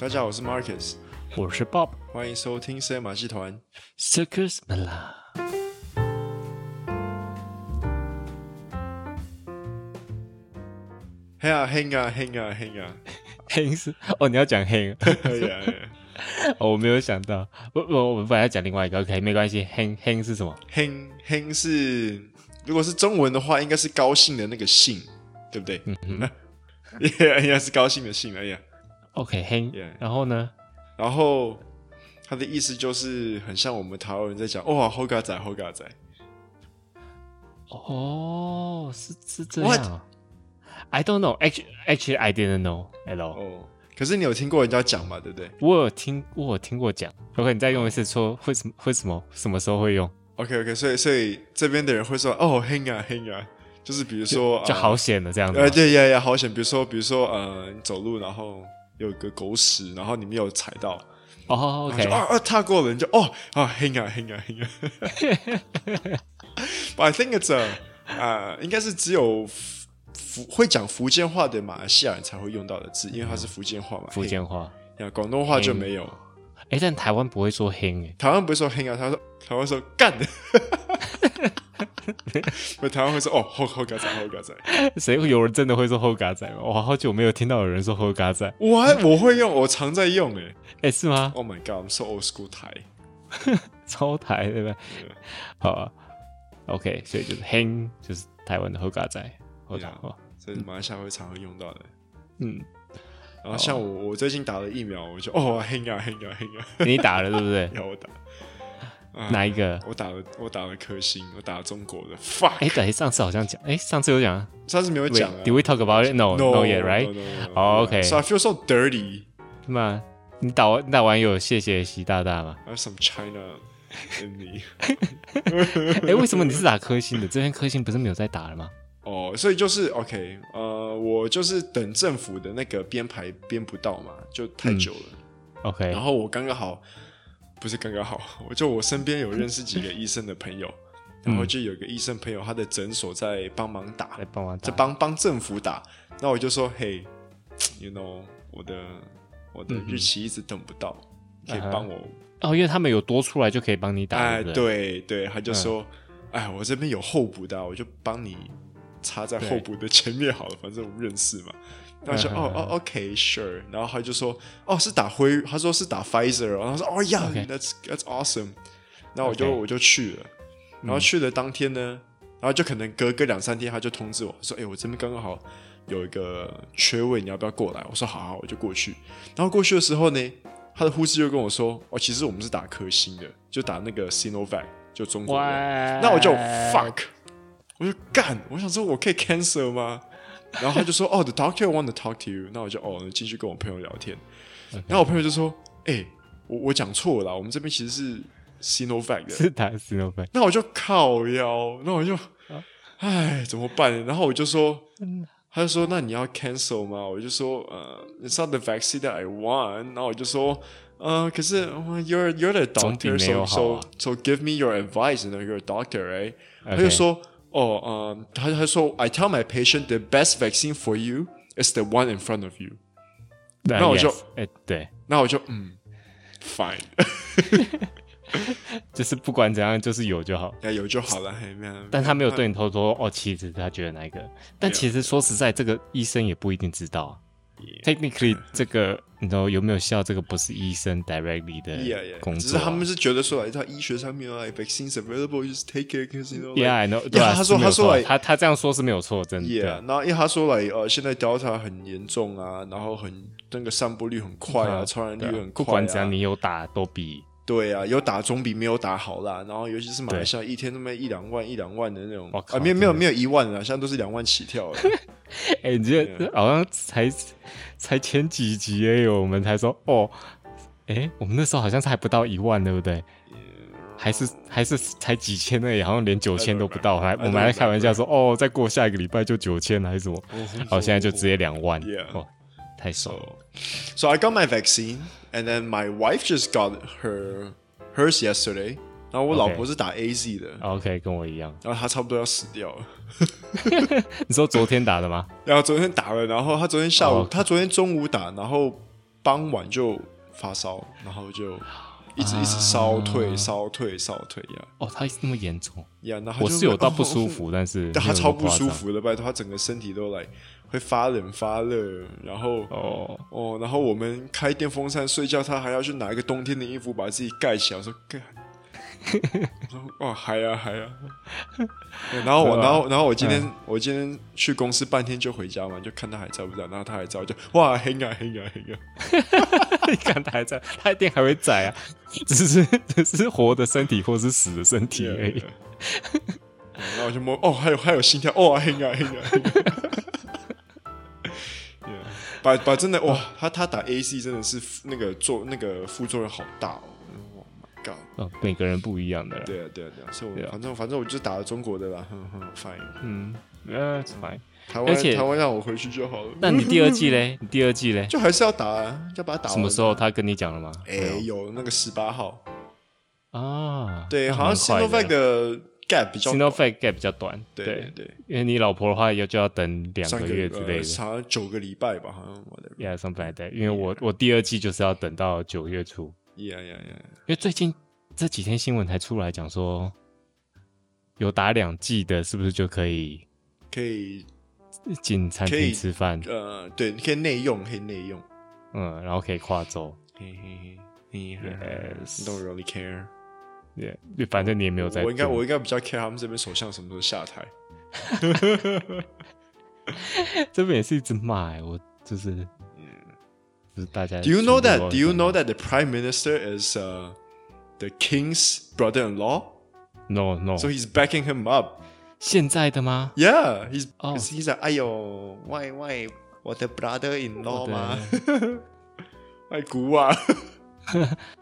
大家好，我是 Marcus，我是 Bob，欢迎收听深夜马戏团。Circus Mala。嘿啊嘿啊嘿啊嘿啊，嘿是？哦，你要讲嘿，哦，我没有想到，我我我本来要讲另外一个，OK，没关系，嘿嘿是什么？嘿嘿是，如果是中文的话，应该是高兴的那个兴，对不对？嗯嗯，应该是高兴的兴，哎呀，OK，嘿，然后呢？然后他的意思就是很像我们台湾人在讲，哇，好嘎仔，好嘎仔。哦，是是这样。I don't know. Actually, actually, I didn't know at all. 哦，可是你有听过人家讲嘛？对不对？我有听，我有听过讲。OK，你再用一次，说会什么？会什么？什么时候会用？OK，OK，所以所以这边的人会说，哦，，Hang 啊 Hang 啊，就是比如说，就好险的这样子。呃，对呀呀，好险。比如说，比如说，呃，你走路然后有个狗屎，然后你没有踩到，哦啊，踏过了，你就哦啊黑啊黑啊黑啊。But I think it's a 啊，应该是只有。福会讲福建话的马来西亚人才会用到的字，因为它是福建话嘛。福建话，呀，广东话就没有。哎，但台湾不会说 hang，” 哎，台湾不会说“ hang ”啊，他说台湾说“干”。不，台湾会说“哦，后后嘎仔，后嘎仔”。谁会有人真的会说“后嘎仔”吗？我好久没有听到有人说“后嘎仔”。我还我会用，我常在用哎。哎，是吗？Oh my god，I'm so old school 台，超台对吧？好啊，OK，所以就是“ hang ”就是台湾的“后嘎仔”。好讲话，这是马来西亚会常会用到的。嗯，然后像我，我最近打了疫苗，我就哦，嘿呀嘿呀嘿呀，你打了对不对？有我打，哪一个？我打了，我打了颗星，我打了中国的。fuck，哎，对，上次好像讲，哎，上次有讲，上次没有讲。Did we talk about it? No, no yet, right? OK. So I feel so dirty. 是吗？你打完，打完有谢谢习大大吗？I have some China in me. 哎，为什么你是打颗星的？这边颗星不是没有在打了吗？哦，所以就是 OK，呃，我就是等政府的那个编排编不到嘛，就太久了。嗯、OK，然后我刚刚好，不是刚刚好，我就我身边有认识几个医生的朋友，然后就有个医生朋友，他的诊所在帮忙打，在帮忙打，在帮帮政府打。那我就说，嘿，you know，我的我的日期一直等不到，嗯、可以帮我、uh. 哦，因为他们有多出来就可以帮你打。哎，对对，对，他就说，哎、嗯，我这边有候补的，我就帮你。插在候补的前面好了，反正我们认识嘛。然后就哦哦，OK，Sure。然后他就说，哦，是打辉，他说是打 Pfizer。然后他说，哦呀，That's That's awesome。然后我就.我就去了。然后去了当天呢，然后就可能隔个两三天，他就通知我说，哎，我这边刚刚好有一个缺位，你要不要过来？我说好好，我就过去。然后过去的时候呢，他的护士就跟我说，哦，其实我们是打科兴的，就打那个 Sinovac，就中国的。那我就 fuck。我就干，我想说我可以 cancel 吗？然后他就说：“哦、oh,，the doctor want to talk to you。”那我就哦，进去跟我朋友聊天。然后我朋友就说：“哎、欸，我我讲错了，我们这边其实是 Sinovac 的，是打 Sinovac。”那我就靠腰，那我就，哎，怎么办？然后我就说，他就说：“那你要 cancel 吗？”我就说：“呃、uh,，it's not the vaccine that I want。”然后我就说：“呃，可是 you're you're the doctor，so so so give me your advice，and you're a doctor，right？、Okay. 他就说。哦，嗯，他他说，I tell my patient the best vaccine for you is the one in front of you。那我就，哎，对，那我就，嗯，fine，就是不管怎样，就是有就好，有就好了，但他没有对你偷说，哦，其实他觉得哪一个？但其实说实在，这个医生也不一定知道。Technically，这个你知道有没有效？这个不是医生 directly 的工作，啊，只是他们是觉得说，在医学上面啊，vaccines available，just take it，cause you know。对啊，他说他说来，他他这样说是没有错，真的。Yeah，然后因为他说来，呃，现在 Delta 很严重啊，然后很那个散播率很快啊，传染率很快啊。不管怎样，你有打都比。对啊，有打总比没有打好啦。然后尤其是马来西亚，一天那么一两万、一两万的那种啊，没有没有没有一万了，现在都是两万起跳了。哎、欸，你这好像才才前几集也有，我们才说哦，哎、欸，我们那时候好像才不到一万，对不对？还是还是才几千而已，好像连九千都不到。还我们还开玩笑说哦，再过下一个礼拜就九千还是什么？哦，现在就直接两万哦。太爽了。So I got my vaccine, and then my wife just got her hers yesterday. 然后我老婆是打 AZ 的。OK，跟我一样。然后她差不多要死掉了。你说昨天打的吗？然后昨天打了，然后她昨天下午，她昨天中午打，然后傍晚就发烧，然后就一直一直烧退烧退烧退呀。哦，她那么严重呀？然后我是有到不舒服，但是她超不舒服的，拜托，她整个身体都来会发冷发热，然后哦哦，然后我们开电风扇睡觉，他还要去拿一个冬天的衣服把自己盖起来，我说干。哇，嗨呀嗨呀！然后我，然后，然后我今天，我今天去公司半天就回家嘛，就看他还在不在，然后他还在，我就哇，黑啊黑啊黑啊！你看他还在，他一定还会在啊，只是只是活的身体或是死的身体而已。然后我就摸，哦，还有还有心跳，哦，黑啊黑啊！把把真的哇，他他打 AC 真的是那个做那个副作用好大哦。哦，每个人不一样的啦。对啊，对啊，对啊，所以我反正反正我就打了中国的啦，哼哼，fine，嗯，呃，fine，台湾台湾让我回去就好了。那你第二季嘞？你第二季嘞？就还是要打啊，要把它打。什么时候他跟你讲了吗？哎，有那个十八号啊，对，好像 Sinovac 的 gap 比较 Sinovac gap 比较短，对对，因为你老婆的话要就要等两个月之类的，好像九个礼拜吧，好像我的，Yeah something like that，因为我我第二季就是要等到九月初，Yeah Yeah Yeah，因为最近。这几天新闻才出来讲说，有打两季的，是不是就可以可以进餐厅吃饭？呃，对，可以内用，可以内用。嗯，然后可以跨州。嘿嘿嘿，Yes，don't really care。对，反正你也没有在。我应该，我应该比较 care 他们这边首相什么时候下台。这边也是一直骂我，就是，就是大家。Do you know that? Do you know that the prime minister is uh The king's brother-in-law? No, no. So he's backing him up. 现在的吗？Yeah, he's. Cause he's like, 哎呦，喂喂，我的 brother-in-law 吗？爱姑啊！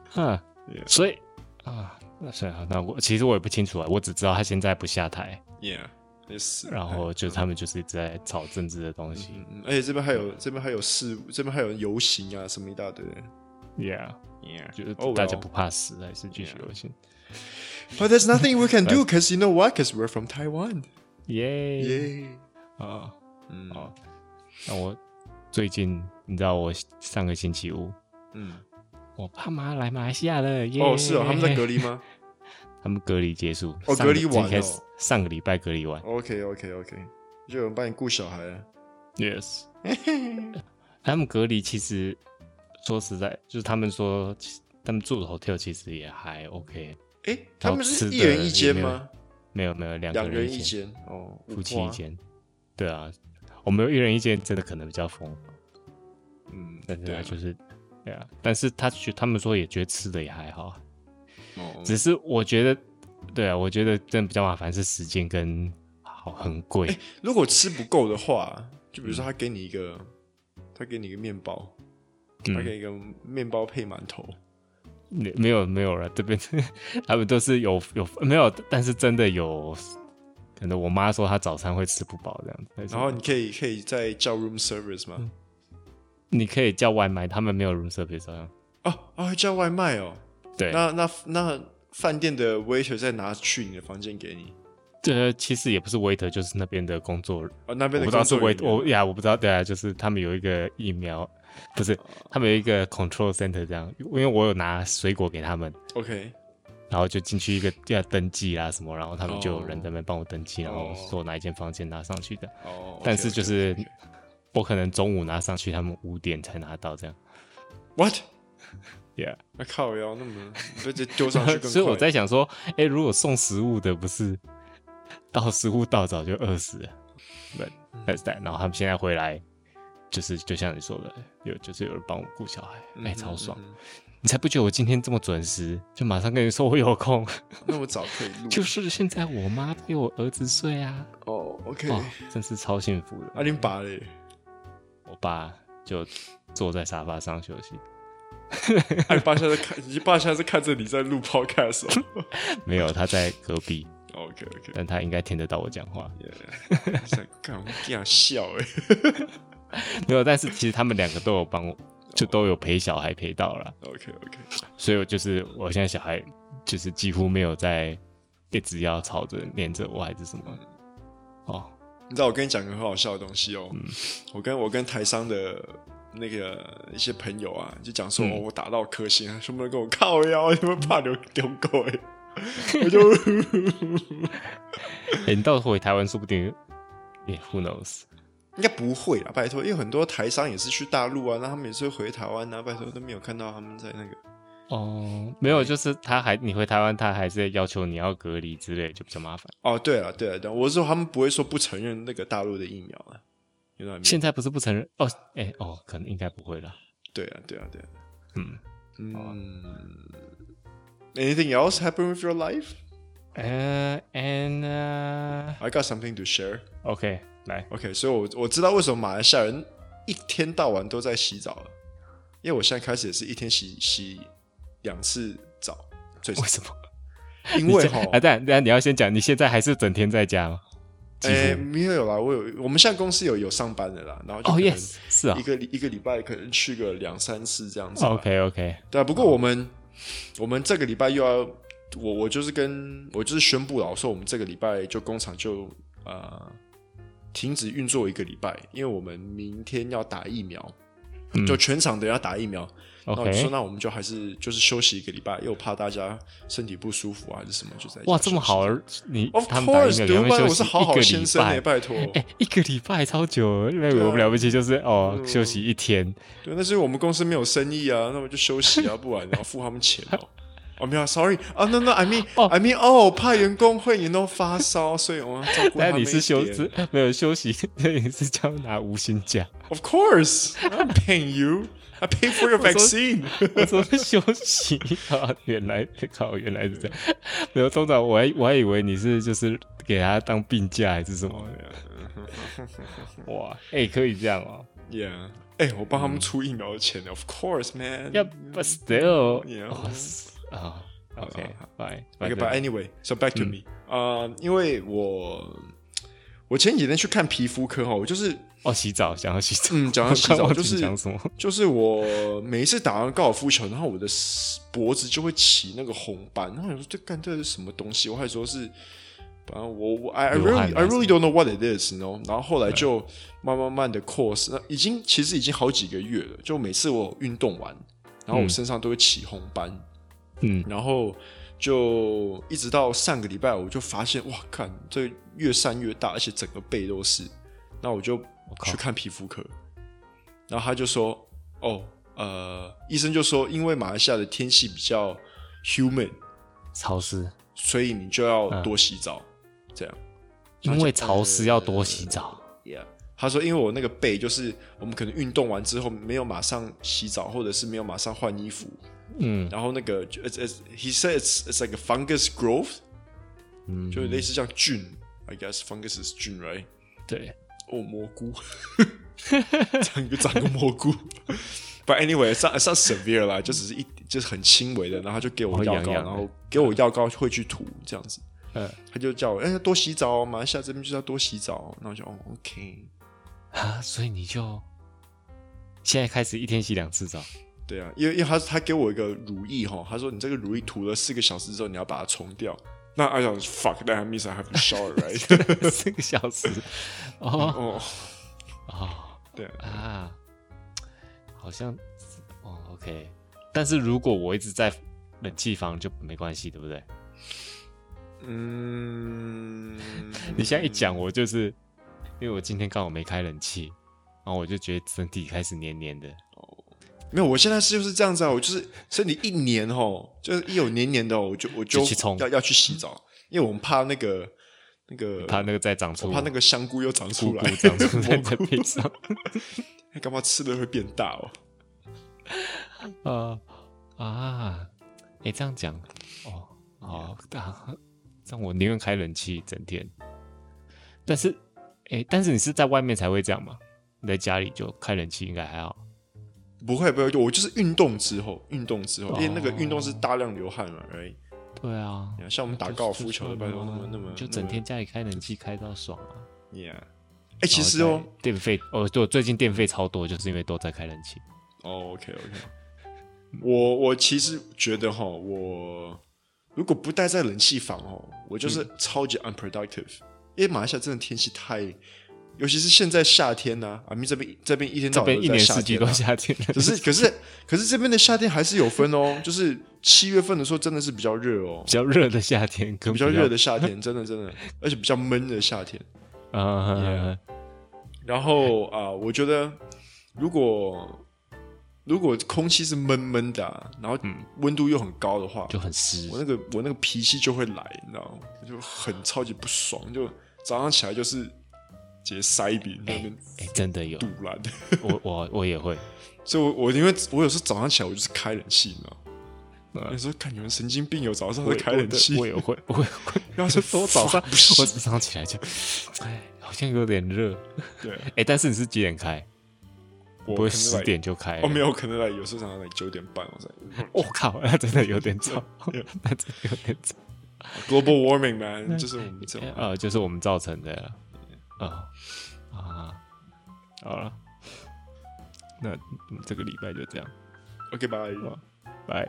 哈，所以啊， 那算了，那我其实我也不清楚啊，我只知道他现在不下台。Yeah, yes. 然后就他们就是一直在炒政治的东西。而且这边还有，这边还有事，这边还有游行啊，什么一大堆。Yeah. Yeah，就是大家不怕死，还是继续游行。But there's nothing we can do, cause you know what? Cause we're from Taiwan. Yeah, yeah. 啊，嗯，好。那我最近，你知道，我上个星期五，嗯，我爸妈来马来西亚了。哦，是哦，他们在隔离吗？他们隔离结束。哦，隔离完哦。上个礼拜隔离完。OK, OK, OK。就有人帮你顾小孩啊？Yes。他们隔离其实。说实在，就是他们说，他们住的 hotel 其实也还 OK。哎、欸，他们是一人一间吗？没有，没有，两个人一间哦，夫妻一间。对啊，我们一人一间真的可能比较疯。嗯，但是就是对啊，但是他觉他们说也觉得吃的也还好。哦，只是我觉得，对啊，我觉得真的比较麻烦是时间跟好很贵、欸。如果吃不够的话，就比如说他给你一个，嗯、他给你一个面包。还可以一个面包配馒头，没没有没有了，这边 他们都是有有没有，但是真的有，可能我妈说她早餐会吃不饱这样子。然后你可以可以再叫 room service 吗？你可以叫外卖，他们没有 room service 啊。哦哦，叫外卖哦。对，那那那饭店的 waiter 再拿去你的房间给你。这其实也不是 waiter，就是那边的工作人。哦，那边的工作我不知道是 waiter，我呀，我不知道。对啊，就是他们有一个疫苗。不是，他们有一个 control center 这样，因为我有拿水果给他们，OK，然后就进去一个要登记啊什么，然后他们就有人在那边帮我登记，oh. 然后说哪一间房间拿上去的。哦，oh, okay, 但是就是 okay, okay, okay. 我可能中午拿上去，他们五点才拿到这样。What？Yeah，那靠腰那么直接丢上去，所以我在想说，哎、欸，如果送食物的不是到食物到早就饿死了，But that's that。然后他们现在回来。就是就像你说的，有就是有人帮我顾小孩，哎、超爽！你才不觉得我今天这么准时，就马上跟你说我有空。那么早可以录？就是现在我妈陪我儿子睡啊。哦，OK，哦，真是超幸福的。阿林爸嘞？我爸就坐在沙发上休息。哎，爸现在看，你爸现在是看着你在录 Podcast 哦。没有，他在隔壁。OK OK，但他应该听得到我讲话。在干嘛？这样笑哎。没有，但是其实他们两个都有帮我，就都有陪小孩陪到了。OK OK，所以我就是我现在小孩就是几乎没有在一直要吵着黏着我还是什么。哦，你知道我跟你讲个很好笑的东西哦，嗯、我跟我跟台商的那个一些朋友啊，就讲说、嗯哦、我打到颗星，他说不能跟我靠腰，你们怕丢丢狗哎，我就，欸、你到时候回台湾说不定也、Who knows？应该不会啦，拜托，因为很多台商也是去大陆啊，那他们也是回台湾啊，拜托都没有看到他们在那个。哦，没有，就是他还你回台湾，他还是要求你要隔离之类，就比较麻烦。哦，对了，对了，对，我是说他们不会说不承认那个大陆的疫苗啊。现在不是不承认哦，哎哦，可能应该不会了。对啊，对啊，对啊。嗯嗯。Anything else happen with your life? Uh, and uh, I got something to share. OK，来，OK，所以我我知道为什么马来西亚人一天到晚都在洗澡了，因为我现在开始也是一天洗洗。两次澡，最为什么？因为哈，啊，但但，你要先讲，你现在还是整天在家吗？哎、欸，没有啦，我有，我们现在公司有有上班的啦，然后就哦，yes，是啊，一个一个礼拜可能去个两三次这样子。OK，OK，对啊。不过我们、哦、我们这个礼拜又要，我我就是跟我就是宣布了，我说我们这个礼拜就工厂就呃停止运作一个礼拜，因为我们明天要打疫苗，嗯、就全场都要打疫苗。那我就说，那我们就还是就是休息一个礼拜，又怕大家身体不舒服啊，还是什么，就在哇，这么好，你 Of course，对，我是好好先生哎，拜托，哎，一个礼拜超久，因为我们了不起 就是哦，休息一天，对，那是我们公司没有生意啊，那我就休息啊，不然然后付他们钱哦。哦，没有，sorry，啊，no no，I mean，I mean，哦，怕员工会员都发烧，所以我们照顾他们。那你是休息 没有休息，你是叫拿无薪假？Of course，I'm paying you。I pay for your vaccine。我说休息啊，原来靠，原来是这样。没有，通常我还我还以为你是就是给他当病假还是什么。哇，哎、欸，可以这样哦。Yeah，哎、欸，我帮他们出疫苗的钱、嗯、，Of course, man. Yeah, but still. Yeah. 啊，OK，bye. OK，but anyway, so back to me. 啊，因为我我前几天去看皮肤科哈，我就是。哦，洗澡，想要洗澡。嗯，讲要洗澡 就是就是我每一次打完高尔夫球，然后我的脖子就会起那个红斑，然后我说这干这是什么东西？我还说是，反正我我 I I really I really don't know what it is，你知道？然后后来就慢慢慢的 course，那已经其实已经好几个月了。就每次我运动完，然后我身上都会起红斑，嗯，然后就一直到上个礼拜，我就发现哇，看这越扇越大，而且整个背都是，那我就。去看皮肤科，然后他就说：“哦，呃，医生就说，因为马来西亚的天气比较 humid 潮湿，所以你就要多洗澡。嗯、这样，因为潮湿要多洗澡。呃、yeah，他说，因为我那个背就是我们可能运动完之后没有马上洗澡，或者是没有马上换衣服，嗯，然后那个 it's, it's, he said it's it's like a fungus growth，嗯，就类似像菌，I guess fungus is 菌，right？对。”哦，蘑菇，长一个长个蘑菇。But anyway，上上 severe 啦，就只是一，就是很轻微的。然后他就给我药膏，然后给我药膏会去涂这样子。嗯，他就叫我哎、欸、多洗澡马来西亚这边就是要多洗澡。然后我就哦，OK 啊，所以你就现在开始一天洗两次澡。对啊，因为因为他他给我一个乳液哈，他说你这个乳液涂了四个小时之后，你要把它冲掉。那 I 想 fuck，that means I have to shower right？四个小时，哦哦哦，对啊，好像哦 OK，但是如果我一直在冷气房就没关系，对不对？嗯，你现在一讲，我就是因为我今天刚好没开冷气，然后我就觉得身体开始黏黏的。没有，我现在是就是这样子啊，我就是身体一黏吼，就是一有黏黏的，我就我就要去要，要去洗澡，因为我们怕那个那个怕那个再长出，我怕那个香菇又长出来，长出在背 上，干嘛吃的会变大哦？啊 啊，哎，这样讲哦哦，大，这样我宁愿开冷气整天，但是哎，但是你是在外面才会这样吗？你在家里就开冷气应该还好。不会不会，我就是运动之后，运动之后，因为那个运动是大量流汗嘛，right？对啊，像我们打高尔夫球的，拜托那么那么，就整天家里开冷气开到爽啊，yeah。哎，其实哦，电费哦，对，最近电费超多，就是因为都在开冷气。哦，OK OK。我我其实觉得哈，我如果不待在冷气房哦，我就是超级 unproductive。因为马来西亚真的天气太，尤其是现在夏天呢、啊，阿咪这边这边一天到晚一年四季都夏天，可是可是可是这边的夏天还是有分哦，就是七月份的时候真的是比较热哦，比较热的夏天，比较热的夏天，真的真的，而且比较闷的夏天。啊。Yeah. 然后啊、呃，我觉得如果如果空气是闷闷的、啊，然后温度又很高的话，就很湿，我那个我那个脾气就会来，你知道吗？就很超级不爽，就早上起来就是直接塞饼那边，哎，真的有，赌烂。我我我也会，所以我，我我因为我有时候早上起来我就是开冷气，你知道吗？有时候看你们神经病，有早上会开冷气，我也会，我也会。要是说早上，我早上起来就，哎，好像有点热。对，哎，但是你是几点开？我不会十点就开。哦，没有可能来，有时候常常来九点半，我才。我靠，那真的有点早，那真的有点早。Global warming man，就是我们这呃，就是我们造成的啊啊。好了，那这个礼拜就这样。OK，拜拜。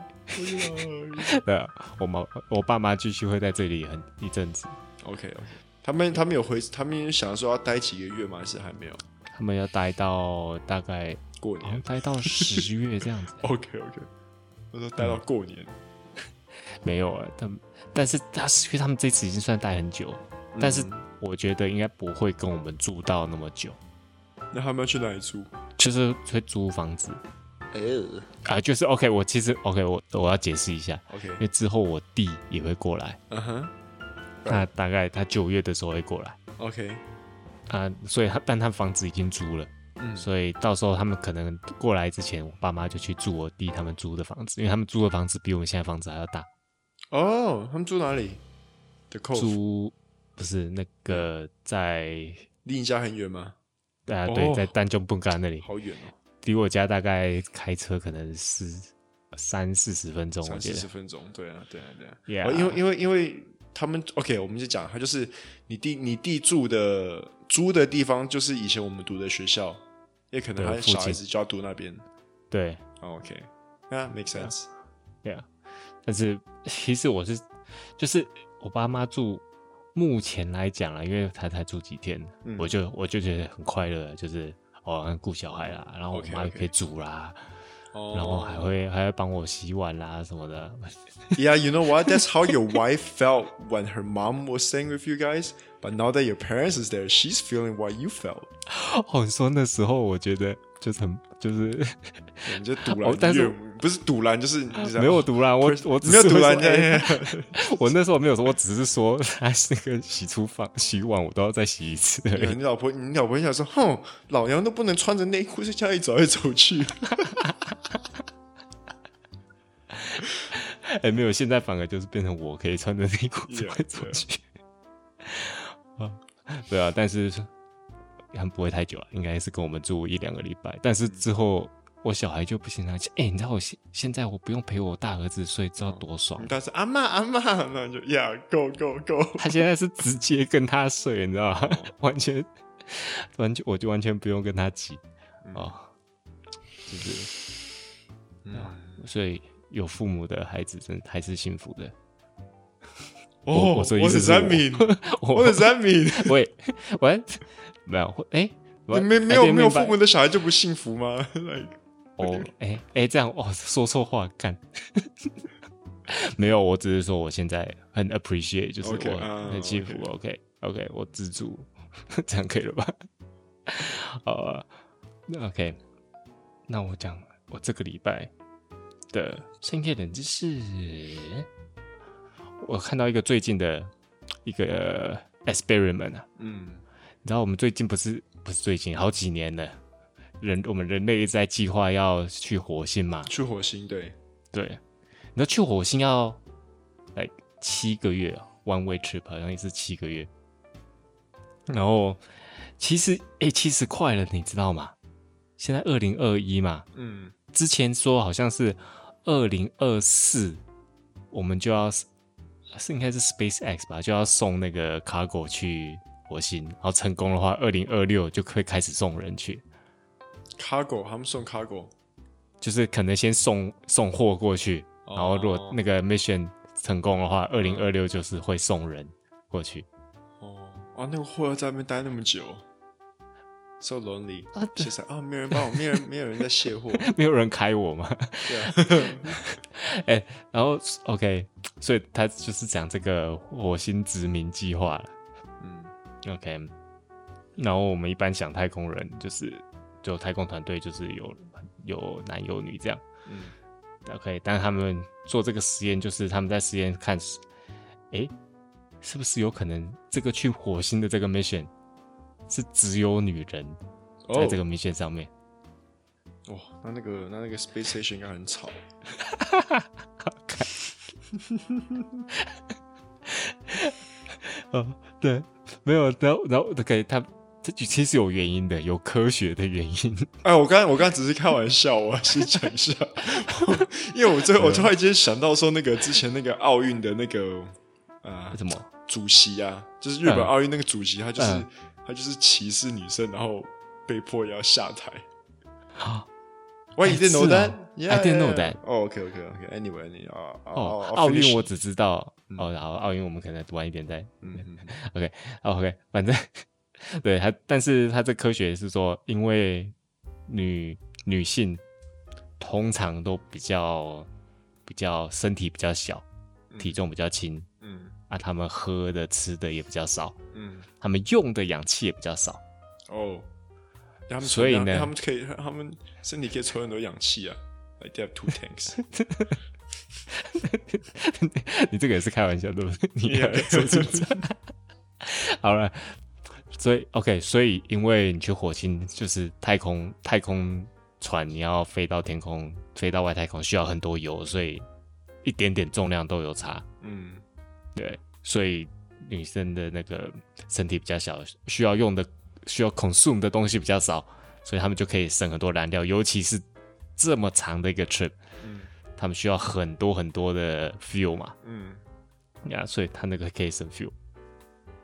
对啊，我妈我爸妈继续会在这里很一阵子。OK，OK。他们他们有回，他们想说要待几个月吗？还是还没有？他们要待到大概过年，待到十月这样子。OK OK，我说待到过年，嗯、没有啊。他们，但是他是因为他们这次已经算待很久，嗯、但是我觉得应该不会跟我们住到那么久。那他们要去哪里住？就是会租房子。呃、啊，就是 OK。我其实 OK，我我要解释一下。OK，因为之后我弟也会过来。嗯哼，他大概他九月的时候会过来。OK。啊，所以他但他房子已经租了，嗯，所以到时候他们可能过来之前，我爸妈就去住我弟他们租的房子，因为他们租的房子比我们现在房子还要大。哦，他们住哪里？租不是那个在离你家很远吗？对啊，对，在丹中布干那里，好远哦，离我家大概开车可能是三四十分钟，三四十分钟，对啊，对啊，对啊，因为因为因为他们 OK，我们就讲他就是你弟你弟住的。租的地方就是以前我们读的学校，也可能他小孩子就要读那边。对，OK，那 make sense，对啊。但是其实我是，就是我爸妈住，目前来讲啊，因为他才住几天，嗯、我就我就觉得很快乐，就是哦，顾小孩啦，然后我妈也可以煮啦。Okay, okay. 然后还会还会帮我洗碗啦什么的。Yeah, you know what? That's how your wife felt when her mom was staying with you guys. But now that your parents is there, she's feeling what you felt. 哦，你说那时候我觉得就是很就是，你就赌烂，但是不是赌烂，就是没有赌烂。我我没有赌烂。我那时候没有说，我只是说他那个洗厨房洗碗，我都要再洗一次。你老婆，你老婆想说，哼，老娘都不能穿着内裤在家里走来走去。哎、欸，没有，现在反而就是变成我可以穿着内裤走来走去。啊，对啊，但是还不会太久啊，应该是跟我们住一两个礼拜。但是之后我小孩就不行了，哎、欸，你知道我现现在我不用陪我大儿子睡，知道多爽？但是阿妈阿妈，那就呀，go go go。他现在是直接跟他睡，你知道吗？完全完全，我就完全不用跟他挤啊，就是，嗯，所以有父母的孩子真还是幸福的。哦，我说意思是 我，我是三米，喂喂，没有，哎，没没有没有父母的小孩就不幸福吗？哦，哎哎，这样哦，说错话干，没有，我只是说我现在很 appreciate，就是我很幸福，OK OK，我自助，这样可以了吧？好，那 OK，那我讲我这个礼拜的深夜冷知识。我看到一个最近的一个 experiment 啊，嗯，你知道我们最近不是不是最近好几年了，人我们人类一直在计划要去火星嘛？去火星，对对，你知道去火星要来七个月，one way trip 好像也是七个月，然后其实哎，其实快了，你知道吗？现在二零二一嘛，嗯，之前说好像是二零二四，我们就要。是应该是 SpaceX 吧，就要送那个 cargo 去火星，然后成功的话，二零二六就可以开始送人去。Cargo 他们送 cargo，就是可能先送送货过去，然后如果那个 mission 成功的话，二零二六就是会送人过去。哦。啊，那个货要在那边待那么久，so lonely 啊，其实啊，没有人帮我，没有人，没有人在卸货，没有人开我吗？对啊，哎、欸，然后 OK，所以他就是讲这个火星殖民计划了。嗯，OK，然后我们一般想太空人就是就太空团队就是有有男有女这样。嗯，OK，但他们做这个实验就是他们在实验看，哎、欸。是不是有可能这个去火星的这个 mission 是只有女人在这个 mission 上面？哦，哦那那个那那个 space station 应该很吵。好看。哦，对，没有，然后然后 OK，他这其实有原因的，有科学的原因。哎，我刚我刚只是开玩笑，我先讲一下，因为我最后我突然间想到说，那个之前那个奥运的那个。啊，什么主席啊？就是日本奥运那个主席，他就是、嗯、他就是歧视女生，然后被迫要下台。啊，Why you didn't know that? I didn't know that. OK OK OK. Anyway，你啊，哦，奥运我只知道哦，然后奥运我们可能晚一点再。嗯，OK OK，反正对他，但是他这科学是说，因为女女性通常都比较比较身体比较小，体重比较轻。嗯啊，他们喝的、吃的也比较少，嗯，他们用的氧气也比较少，哦，所以呢，他们可以，他们身体可以抽很多氧气啊，like they have two tanks。你这个也是开玩笑对不对？好了，所以 OK，所以因为你去火星就是太空太空船，你要飞到天空，飞到外太空需要很多油，所以一点点重量都有差，嗯。对，所以女生的那个身体比较小，需要用的需要 consume 的东西比较少，所以他们就可以省很多燃料，尤其是这么长的一个 trip，嗯，他们需要很多很多的 fuel 嘛，嗯，呀，所以他那个可以省 fuel，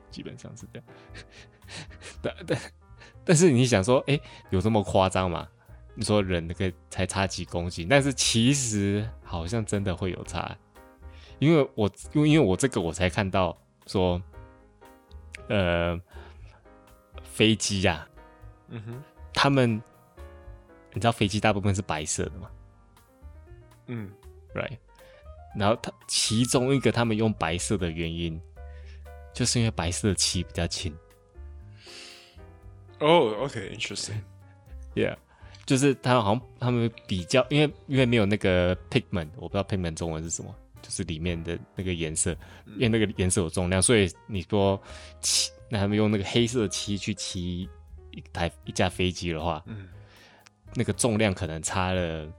基本上是这样。但 但但是你想说，哎，有这么夸张吗？你说人那个才差几公斤，但是其实好像真的会有差。因为我因为因为我这个我才看到说，呃，飞机呀、啊，嗯哼，他们你知道飞机大部分是白色的吗？嗯，right，然后他其中一个他们用白色的原因，就是因为白色的漆比较轻。哦、oh，OK，interesting，yeah，就是他们好像他们比较，因为因为没有那个 pigment，我不知道 pigment 中文是什么。就是里面的那个颜色，因为那个颜色有重量，所以你说漆，那他们用那个黑色的漆去漆一台一架飞机的话，嗯，那个重量可能差了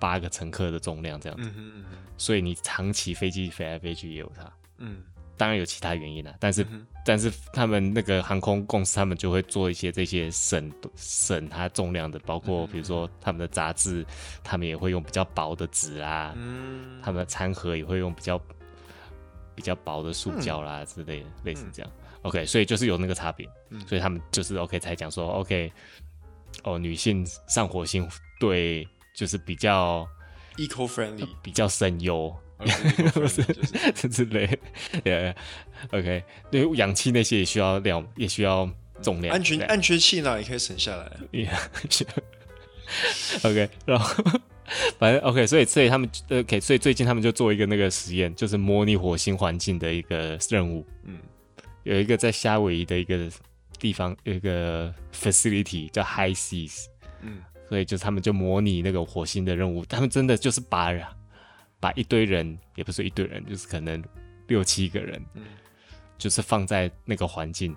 八个乘客的重量这样子，嗯嗯嗯，所以你长期飞机飞来飞去也有差，嗯。当然有其他原因啦，但是、嗯、但是他们那个航空公司，他们就会做一些这些省省它重量的，包括比如说他们的杂志，他们也会用比较薄的纸啊，嗯，他们的餐盒也会用比较比较薄的塑胶啦之类的，嗯、类似这样。OK，所以就是有那个差别，嗯、所以他们就是 OK 才讲说 OK，哦，女性上火星对就是比较 eco friendly，比较省油。不是，是 之类，Yeah，OK，对，氧气那些也需要量，也需要重量。安全安全气囊也可以省下来。Yeah，OK，然后反正 OK，所以所以他们 OK，所以最近他们就做一个那个实验，就是模拟火星环境的一个任务。嗯，有一个在夏威夷的一个地方有一个 facility 叫 High Seas。嗯，所以就是他们就模拟那个火星的任务，他们真的就是把。把一堆人，也不是一堆人，就是可能六七个人，嗯，就是放在那个环境，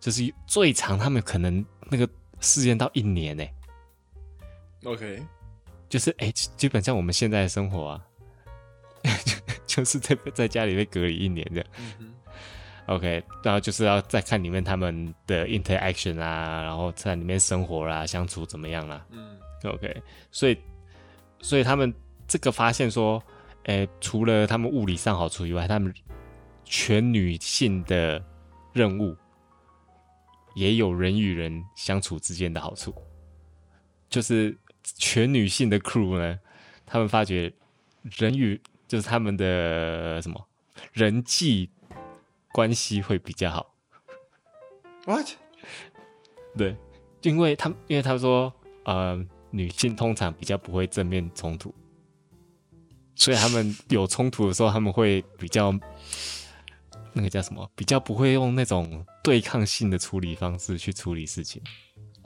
就是最长他们可能那个试验到一年呢。OK，就是哎、欸，基本上我们现在的生活啊，就是在在家里被隔离一年这样。嗯、OK，然后就是要再看里面他们的 interaction 啊，然后在里面生活啦、啊，相处怎么样啦、啊。嗯，OK，所以所以他们。这个发现说，诶，除了他们物理上好处以外，他们全女性的任务也有人与人相处之间的好处，就是全女性的 crew 呢，他们发觉人与就是他们的什么人际关系会比较好。What？对，因为他因为他说，呃，女性通常比较不会正面冲突，所以他们有冲突的时候，他们会比较那个叫什么？比较不会用那种对抗性的处理方式去处理事情。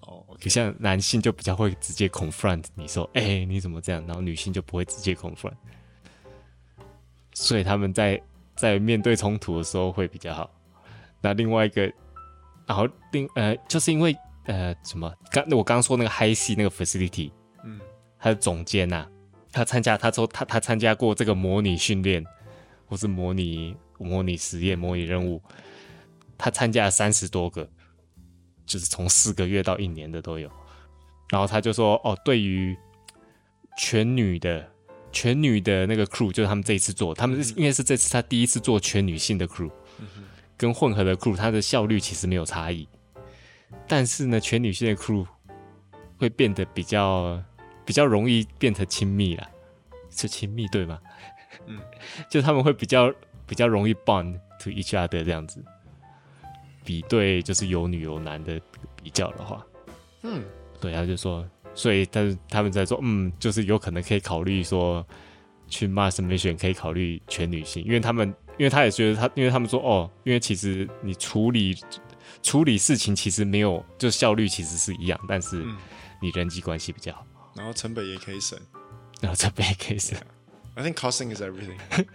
哦，就像男性就比较会直接 confront 你说，哎、欸，你怎么这样？然后女性就不会直接 confront，所以他们在在面对冲突的时候会比较好。那另外一个。然后另呃，就是因为呃什么刚我刚刚说那个 Hi-C 那个 facility，嗯，他的总监呐、啊，他参加他说他他参加过这个模拟训练，或是模拟模拟实验、模拟任务，他参加了三十多个，就是从四个月到一年的都有。然后他就说哦，对于全女的全女的那个 crew，就是他们这一次做，他们是因为是这次他第一次做全女性的 crew。跟混合的 crew，它的效率其实没有差异，但是呢，全女性的 crew 会变得比较比较容易变成亲密啦，是亲密对吗？嗯，就他们会比较比较容易 bond to each other 这样子，比对就是有女有男的比较的话，嗯，对，他就说，所以但是他们在说，嗯，就是有可能可以考虑说去 Mars Mission 可以考虑全女性，因为他们。因为他也觉得他，因为他们说哦，因为其实你处理处理事情其实没有，就效率其实是一样，但是你人际关系比较好，然后成本也可以省，然后成本也可以省。I think costing is everything.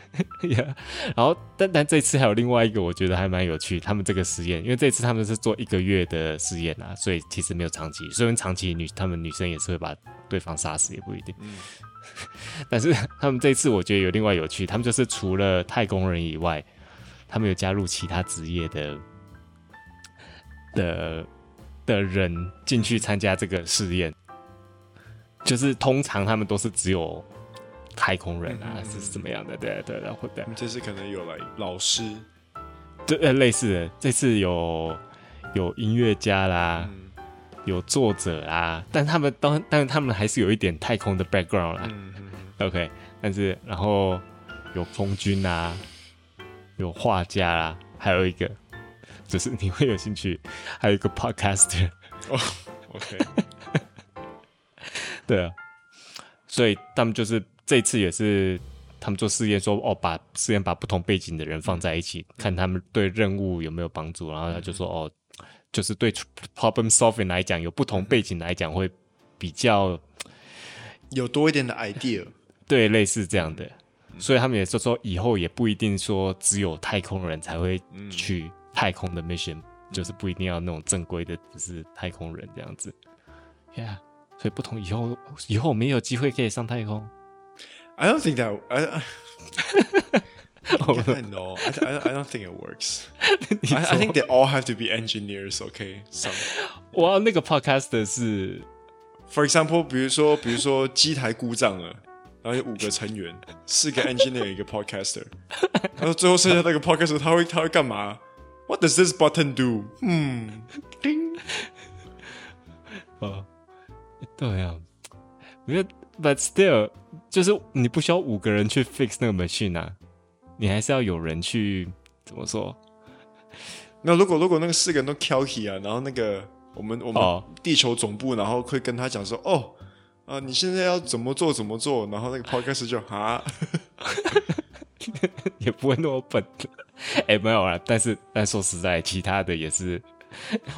Yeah. 然后但但这次还有另外一个，我觉得还蛮有趣。他们这个实验，因为这次他们是做一个月的实验啊，所以其实没有长期。虽然长期女他们女生也是会把对方杀死，也不一定。嗯 但是他们这次我觉得有另外有趣，他们就是除了太空人以外，他们有加入其他职业的的的人进去参加这个试验。就是通常他们都是只有太空人啊，是怎么样的？对对，然后对。这次可能有来老师，对呃类似的，这次有有音乐家啦。嗯有作者啊，但他们当但是他们还是有一点太空的 background 啦。嗯嗯嗯。OK，但是然后有空军啊，有画家啦，还有一个就是你会有兴趣，还有一个 podcaster。哦，OK。对啊，所以他们就是这次也是他们做试验说哦，把试验把不同背景的人放在一起，嗯、看他们对任务有没有帮助，然后他就说哦。就是对 problem solving 来讲，有不同背景来讲，会比较有多一点的 idea。对，类似这样的，所以他们也是说，以后也不一定说只有太空人才会去太空的 mission，就是不一定要那种正规的，只是太空人这样子。Yeah，所以不同以后，以后我们也有机会可以上太空。I don't think that I, I... I know. I, I, I don't think it works. I, I think they all have to be engineers. OK，哇，那个 podcast 是，for example，比如说，比如说机台故障了，然后有五个成员，四个 engineer，一个 podcaster，然后最后剩下那个 podcaster，他会他会干嘛？What does this button do？嗯，叮。哦，对啊，因为 but still，就是你不需要五个人去 fix 那个 machine 啊。你还是要有人去怎么说？那如果如果那个四个人都 Kelky 啊，然后那个我们我们地球总部，然后会跟他讲说，哦，啊，你现在要怎么做怎么做，然后那个 Podcast 就哈，也不会那么笨。哎，没有啊，但是但说实在，其他的也是，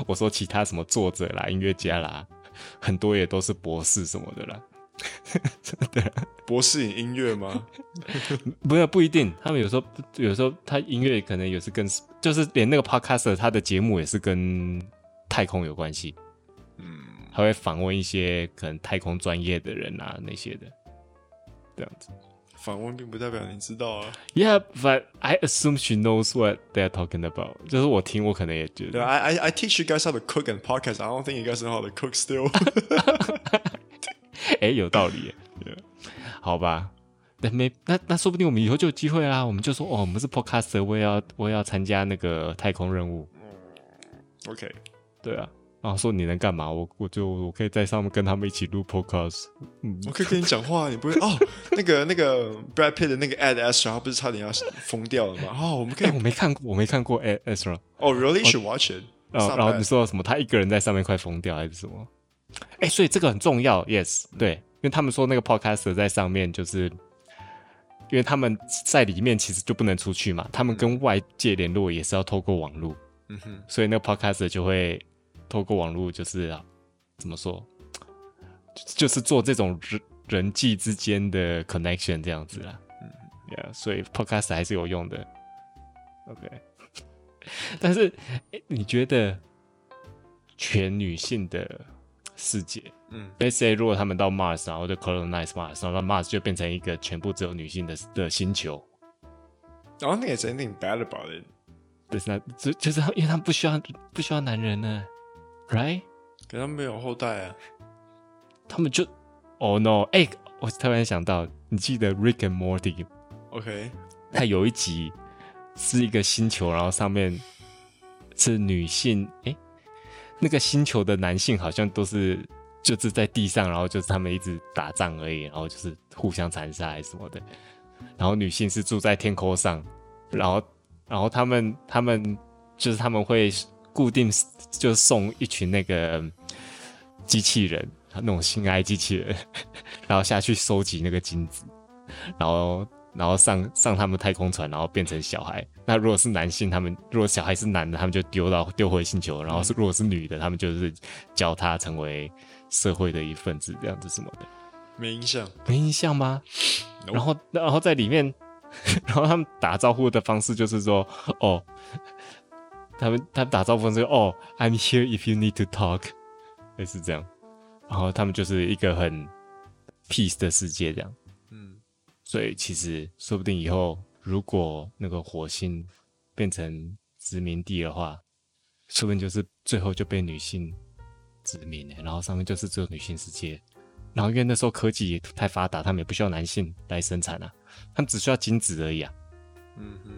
我说其他什么作者啦、音乐家啦，很多也都是博士什么的啦。真的，博士影音乐吗？不要不一定，他们有时候有时候他音乐可能也是跟，就是连那个 podcaster 他的节目也是跟太空有关系。嗯，他会访问一些可能太空专业的人啊那些的，这样子。访问并不代表你知道啊。Yeah, but I assume she knows what they're talking about。就是我听，我可能也觉得。I I I teach you guys how to cook and podcast. I don't think you guys know how to cook still. 哎，有道理耶，Yeah. 好吧，那没那那说不定我们以后就有机会啦。我们就说哦，我们是 podcaster，我也要我也要参加那个太空任务。OK，对啊， 然后说你能干嘛？我我就我可以在上面跟他们一起录 podcast。嗯，我可以跟你讲话，你不会哦？那个那个 Brad Pitt 的那个 Ad Astra，他不是差点要疯掉了吗？哦，我们可以，我没看过，我没看过 Ad Astra。哦，Really should watch it。然后然后你说什么？他一个人在上面快疯掉还是什么？哎，所以这个很重要，yes，对，因为他们说那个 podcaster 在上面，就是因为他们在里面其实就不能出去嘛，他们跟外界联络也是要透过网络，嗯哼，所以那个 podcaster 就会透过网络，就是啊，怎么说，就是做这种人人际之间的 connection 这样子啦，嗯，yeah，所以 podcaster 还是有用的，OK，但是你觉得全女性的？世界，嗯，Let's say 如果他们到 Mars，然后就 colonize Mars，然后 Mars 就变成一个全部只有女性的的星球。I don't think there's anything bad about it。对，那就就是因为他们不需要不需要男人呢，right？可他们没有后代啊，他们就，Oh no！哎、欸，我突然想到，你记得 Rick and Morty？OK，他有一集是一个星球，然后上面是女性，哎、欸。那个星球的男性好像都是就是在地上，然后就是他们一直打仗而已，然后就是互相残杀还是什么的。然后女性是住在天空上，然后然后他们他们就是他们会固定就送一群那个机器人，那种性爱机器人，然后下去收集那个精子，然后。然后上上他们太空船，然后变成小孩。那如果是男性，他们如果小孩是男的，他们就丢到丢回星球。然后是如果是女的，他们就是教他成为社会的一份子，这样子什么的。没印象，没印象吗？No. 然后然后在里面，然后他们打招呼的方式就是说，哦，他们他们打招呼是哦，I'm here if you need to talk，类似这样。然后他们就是一个很 peace 的世界这样。嗯所以其实说不定以后如果那个火星变成殖民地的话，说不定就是最后就被女性殖民了，然后上面就是只有女性世界。然后因为那时候科技也太发达，他们也不需要男性来生产啊，他们只需要精子而已啊。嗯哼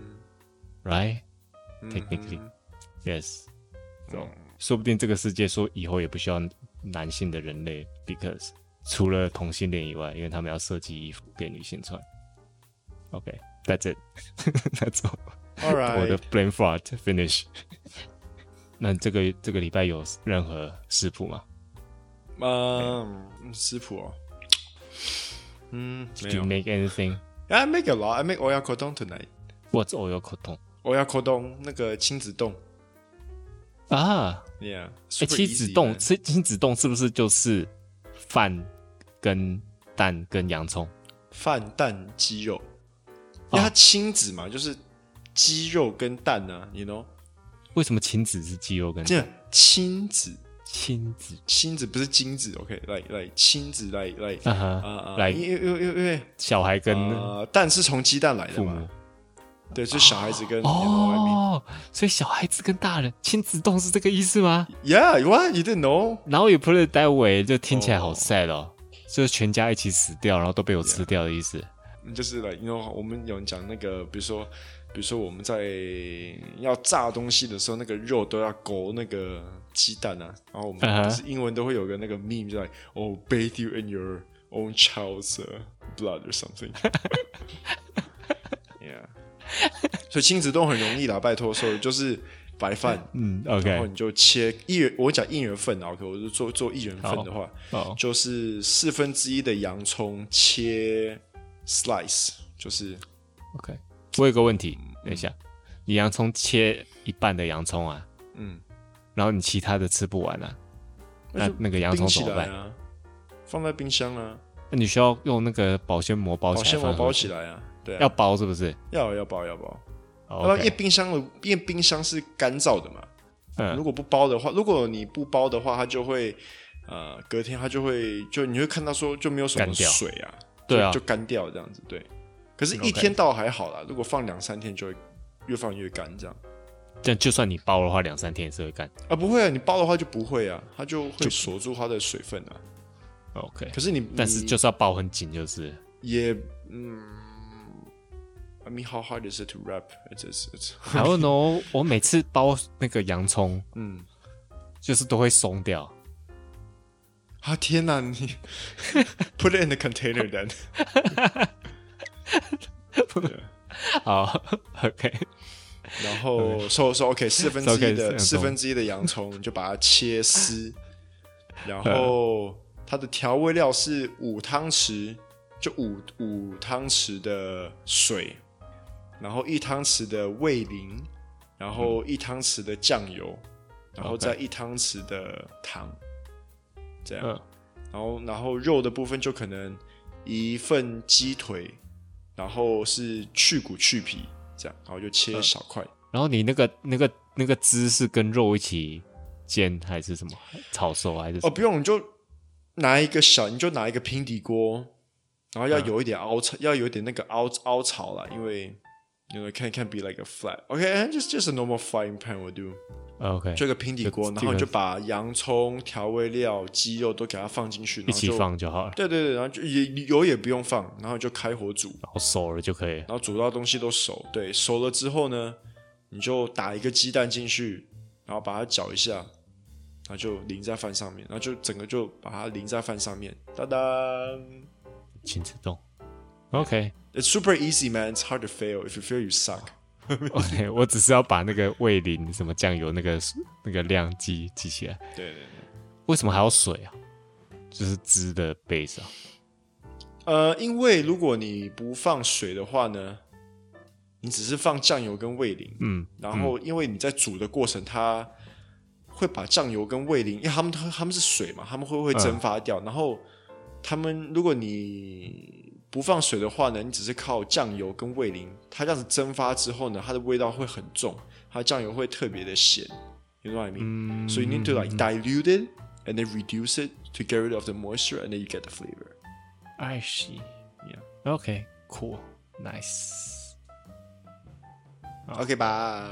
So，说不定这个世界说以后也不需要男性的人类，because。除了同性恋以外，因为他们要设计衣服给女性穿。OK，That's it，That's all。All right，我的 brain fart finish。那这个这个礼拜有任何食谱吗？嗯，食谱哦。嗯，Did you make anything? I make a lot. I make oyakodon tonight. What's oyakodon? Oyakodon 那个亲子冻啊，Yeah。哎，亲子冻亲亲子冻是不是就是饭？跟蛋跟洋葱，饭蛋鸡肉，因为它亲子嘛，就是鸡肉跟蛋啊，you know？为什么亲子是鸡肉跟蛋？亲子，亲子，亲子不是精子，OK？来来，亲子来来啊哈，来，因为因为因为小孩跟蛋是从鸡蛋来的嘛？对，就小孩子跟哦，所以小孩子跟大人亲子冻是这个意思吗？Yeah，what you didn't know？然后 you put it that way，就听起来好 sad 哦。就是全家一起死掉，然后都被我吃掉的意思。Yeah. 就是来，因为我们有人讲那个，比如说，比如说我们在要炸东西的时候，那个肉都要勾那个鸡蛋啊。然后我们英文都会有个那个 meme，就在 Oh,，bathe you in your own child's blood or something。所以亲子都很容易啦，拜托，所以就是。白饭，嗯，OK，然后你就切一人，我讲一人份啊，OK，我就做做一人份的话，就是四分之一的洋葱切 slice，就是 OK。我有个问题，等一下，你洋葱切一半的洋葱啊，嗯，然后你其他的吃不完啊，那那个洋葱怎么办啊？放在冰箱啊？那你需要用那个保鲜膜包起来，保鲜膜包起来啊？对，要包是不是？要要包要包。Okay. 因为冰箱的，因为冰箱是干燥的嘛。嗯。如果不包的话，如果你不包的话，它就会，呃，隔天它就会，就你会看到说就没有什么水啊。对啊。就干掉这样子，对。可是，一天倒还好啦。如果放两三天，就会越放越干这样。这样就算你包的话，两三天也是会干。啊，不会啊，你包的话就不会啊，它就会锁住它的水分啊。OK。可是你，但是就是要包很紧，就是。也，嗯。I mean, how hard is it to wrap? It's it's. I don't know. 我每次包那个洋葱，嗯，就是都会松掉。啊天哪！你 put it in the container then. 好，OK。然后说说 OK，四分之一的四分之一的洋葱，你就把它切丝。然后它的调味料是五汤匙，就五五汤匙的水，然后一汤匙的味淋，然后一汤匙的酱油，然后再一汤匙的糖，这样。然后然后肉的部分就可能一份鸡腿，然后是去骨去皮，这样，然后就切小块。然后你那个那个那个汁是跟肉一起煎还是什么炒熟还是什么？哦，不用，你就拿一个小，你就拿一个平底锅，然后要有一点凹槽，嗯、要有一点那个凹凹槽啦，因为 you know can can be like a flat。OK，and just just a normal frying pan will do。OK，这个平底锅，然后你就把洋葱、调味料、鸡肉都给它放进去，一起放就好了。对对对，然后就也油也不用放，然后就开火煮，然后熟了就可以。然后煮到东西都熟，对，熟了之后呢？你就打一个鸡蛋进去，然后把它搅一下，然后就淋在饭上面，然后就整个就把它淋在饭上面，当当，请自动。OK，It's super easy, man. It's hard to fail. If you fail, you suck. OK，我只是要把那个味淋什么酱油那个那个量记记起来。对对对。为什么还要水啊？就是汁的 base 啊。呃，因为如果你不放水的话呢？你只是放酱油跟味淋，嗯，然后因为你在煮的过程，它会把酱油跟味淋，因为他们他们是水嘛，他们会不会蒸发掉。嗯、然后他们如果你不放水的话呢，你只是靠酱油跟味淋，它这样子蒸发之后呢，它的味道会很重，它的酱油会特别的咸，You know what I mean？所以、嗯 so、you need to like dilute it and then reduce it to get rid of the moisture and then you get the flavor. I see. Yeah. Okay. Cool. Nice. OK，拜，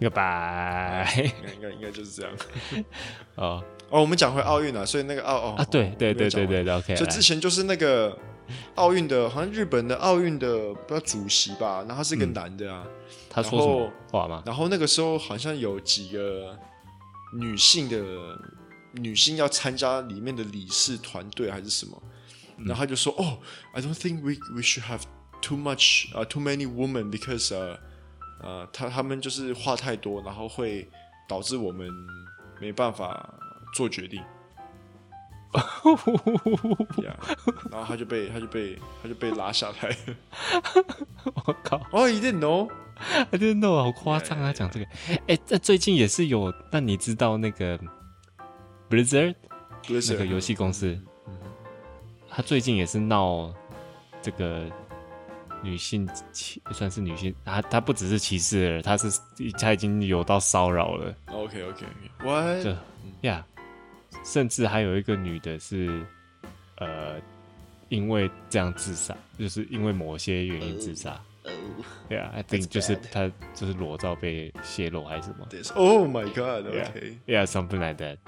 拜拜，应该应该就是这样。哦哦，我们讲回奥运啊，所以那个奥哦啊，对对对对对，OK。就之前就是那个奥运的，好像日本的奥运的不知道主席吧，然后他是个男的啊，他说什么话吗？然后那个时候好像有几个女性的女性要参加里面的理事团队还是什么，然后他就说哦，I don't think we we should have too much 啊，too many women because 呃。呃，他他们就是话太多，然后会导致我们没办法做决定。Yeah, 然后他就被他就被他就被拉下台。我靠！哦，一定 know，I didn't know，好夸张啊！讲这个，哎，这最近也是有，但你知道那个 Blizzard，那个游戏公司，他最近也是闹这个。女性歧算是女性，他他不只是歧视了，他是他已经有到骚扰了。OK OK OK，What？甚至还有一个女的是，呃，因为这样自杀，就是因为某些原因自杀。对啊，I think 就是她就是裸照被泄露还是什么？Oh my God！OK，Yeah，something like that。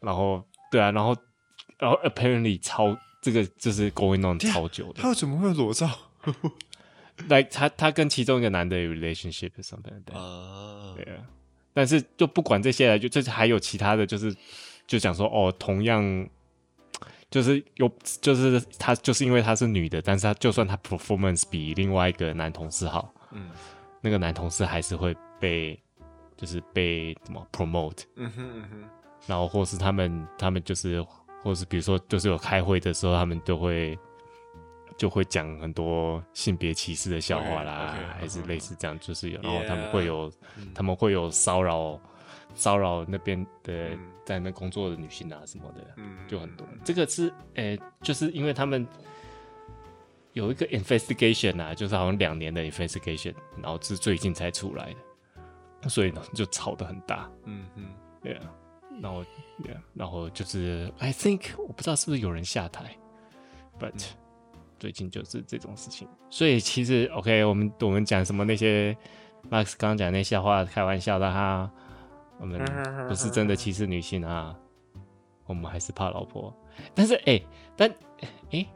然后对啊，然后然后 apparently 超这个就是 going on 超久的。他怎么会有裸照？？Like，他他跟其中一个男的有 relationship something like that 啊，对啊，但是就不管这些了，就这还有其他的就是，就讲说哦，同样就是有，就是她就是因为她是女的，但是她就算她 performance 比另外一个男同事好，嗯，那个男同事还是会被就是被怎么 promote，嗯哼嗯哼，然后或是他们他们就是，或是比如说就是有开会的时候，他们都会。就会讲很多性别歧视的笑话啦，okay, okay, 还是类似这样，就是有，然后他们会有，yeah, 他们会有骚扰，骚扰那边的在那工作的女性啊什么的，嗯，就很多。这个是，诶、欸，就是因为他们有一个 investigation 啊，就是好像两年的 investigation，然后是最近才出来的，所以呢就吵得很大，嗯嗯，对啊，然后，yeah, 然后就是 I think 我不知道是不是有人下台，but、嗯。最近就是这种事情，所以其实 OK，我们我们讲什么那些 Max 刚刚讲那些话开玩笑的哈，我们 不是真的歧视女性啊，我们还是怕老婆。但是哎、欸，但哎、欸，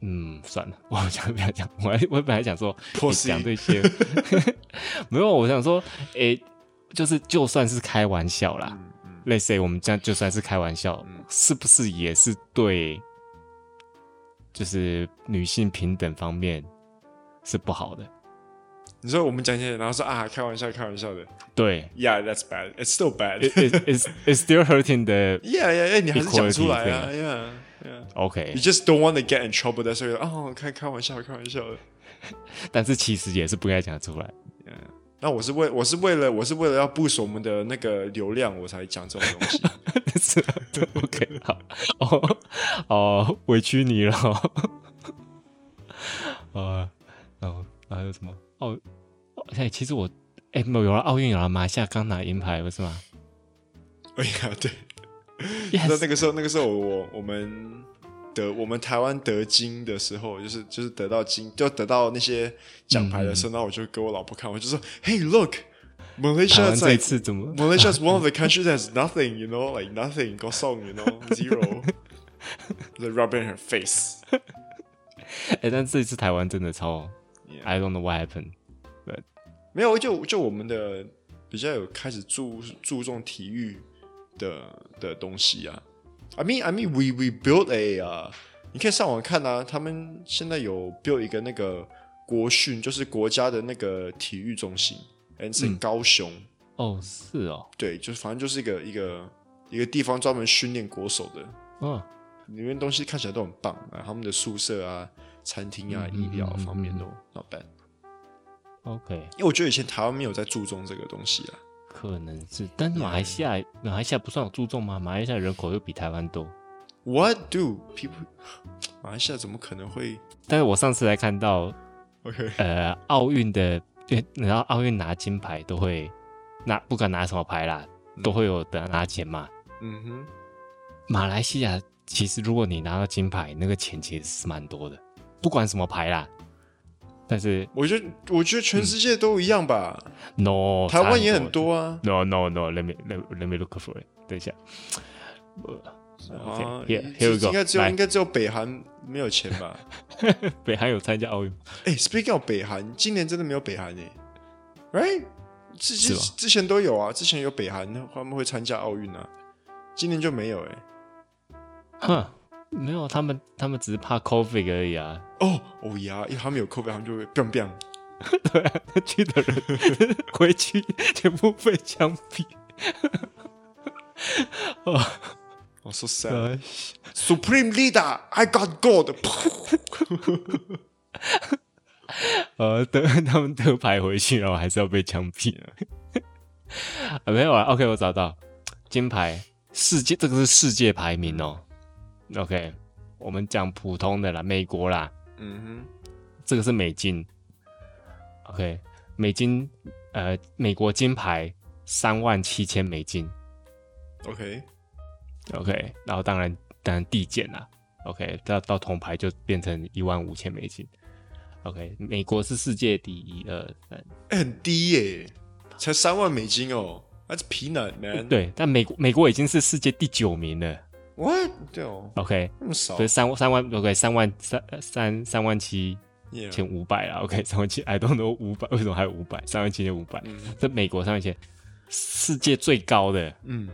嗯，算了，我想不要讲，我还我本来想说讲这些，没有，我想说，哎、欸，就是就算是开玩笑啦，类似、嗯嗯、我们这样就算是开玩笑，嗯、是不是也是对？就是女性平等方面是不好的，你说我们讲起来，然后说啊，开玩笑，开玩笑的。对，Yeah，that's bad. It's still bad. It, it, it's it's still hurting the. Yeah，yeah，yeah. 你还是讲出来啊，Yeah，Yeah。OK。You just don't want to get in trouble. 但是哦，开开玩笑，开玩笑的。但是其实也是不该讲出来。Yeah. 那我是为我是为了我是为了要 boost 我们的那个流量，我才讲这种东西。是，OK，好。哦哦，委屈你了。呃，然后还有什么？哦，哎，其实我哎，没有了奥运有了，马来西亚刚拿银牌，不是吗？哎呀，对。那.那个时候，那个时候我我们得我们台湾得金的时候，就是就是得到金，就得到那些奖牌的时候，那、嗯、我就给我老婆看，我就说：“Hey, look, Malaysia 这次怎么？Malaysia is one of the countries that has nothing, you know, like nothing, go song, you know, zero.” The rub in her face. 哎，但这一次台湾真的超 Yeah.，I don't know what happened 对。没有，就就我们的比较有开始注注重体育的的东西啊。I mean, I mean, we we built a 啊、uh,，你可以上网看啊，他们现在有 build 一个那个国训，就是国家的那个体育中心，and 是高雄。哦，是哦，对，就是反正就是一个一个一个地方专门训练国手的。嗯、哦，里面东西看起来都很棒啊，他们的宿舍啊。餐厅啊，医疗方面都 not bad。OK，因为我觉得以前台湾没有在注重这个东西啊，可能是，但是马来西亚，马来西亚不算有注重吗？马来西亚人口又比台湾多。What do people？马来西亚怎么可能会？但是我上次来看到，OK，呃，奥运的，对，然后奥运拿金牌都会拿，不管拿什么牌啦，都会有得拿钱嘛。嗯哼，马来西亚其实如果你拿到金牌，那个钱其实是蛮多的。不管什么牌啦，但是我觉得，我觉得全世界都一样吧。嗯、no，台湾也很多啊。No，No，No，Let me，Let let me look for it。等一下，啊，应该只有应该只有北韩没有钱吧？北韩有参加奥运。哎，Speaking of 北韩，今年真的没有北韩哎，Right？之前之前都有啊，之前有北韩他们会参加奥运啊，今年就没有哎。哼。没有，他们他们只是怕 COVID 而已啊。哦哦呀，因为他们有 COVID，他们就会 biang biang。对啊，去的人 回去全部被枪毙。哦，哦，so sad。Supreme leader, I got gold。呃，等他们得牌回去，然后还是要被枪毙啊？没有啊，OK，我找到金牌，世界这个是世界排名哦。OK，我们讲普通的啦，美国啦，嗯哼，这个是美金。OK，美金，呃，美国金牌三万七千美金。OK，OK，okay. okay, 然后当然当然递减啦。OK，到到铜牌就变成一万五千美金。OK，美国是世界第一二三，欸，很低耶，才三万美金哦，That's peanut man。对，但美国美国已经是世界第九名了。What？对哦，OK，那么少，所以三三万，OK，三万三三三万七千五百啦，OK，三万七，I don't know 五百，为什么还有五百？三万七千五百，这美国三万七，世界最高的，嗯，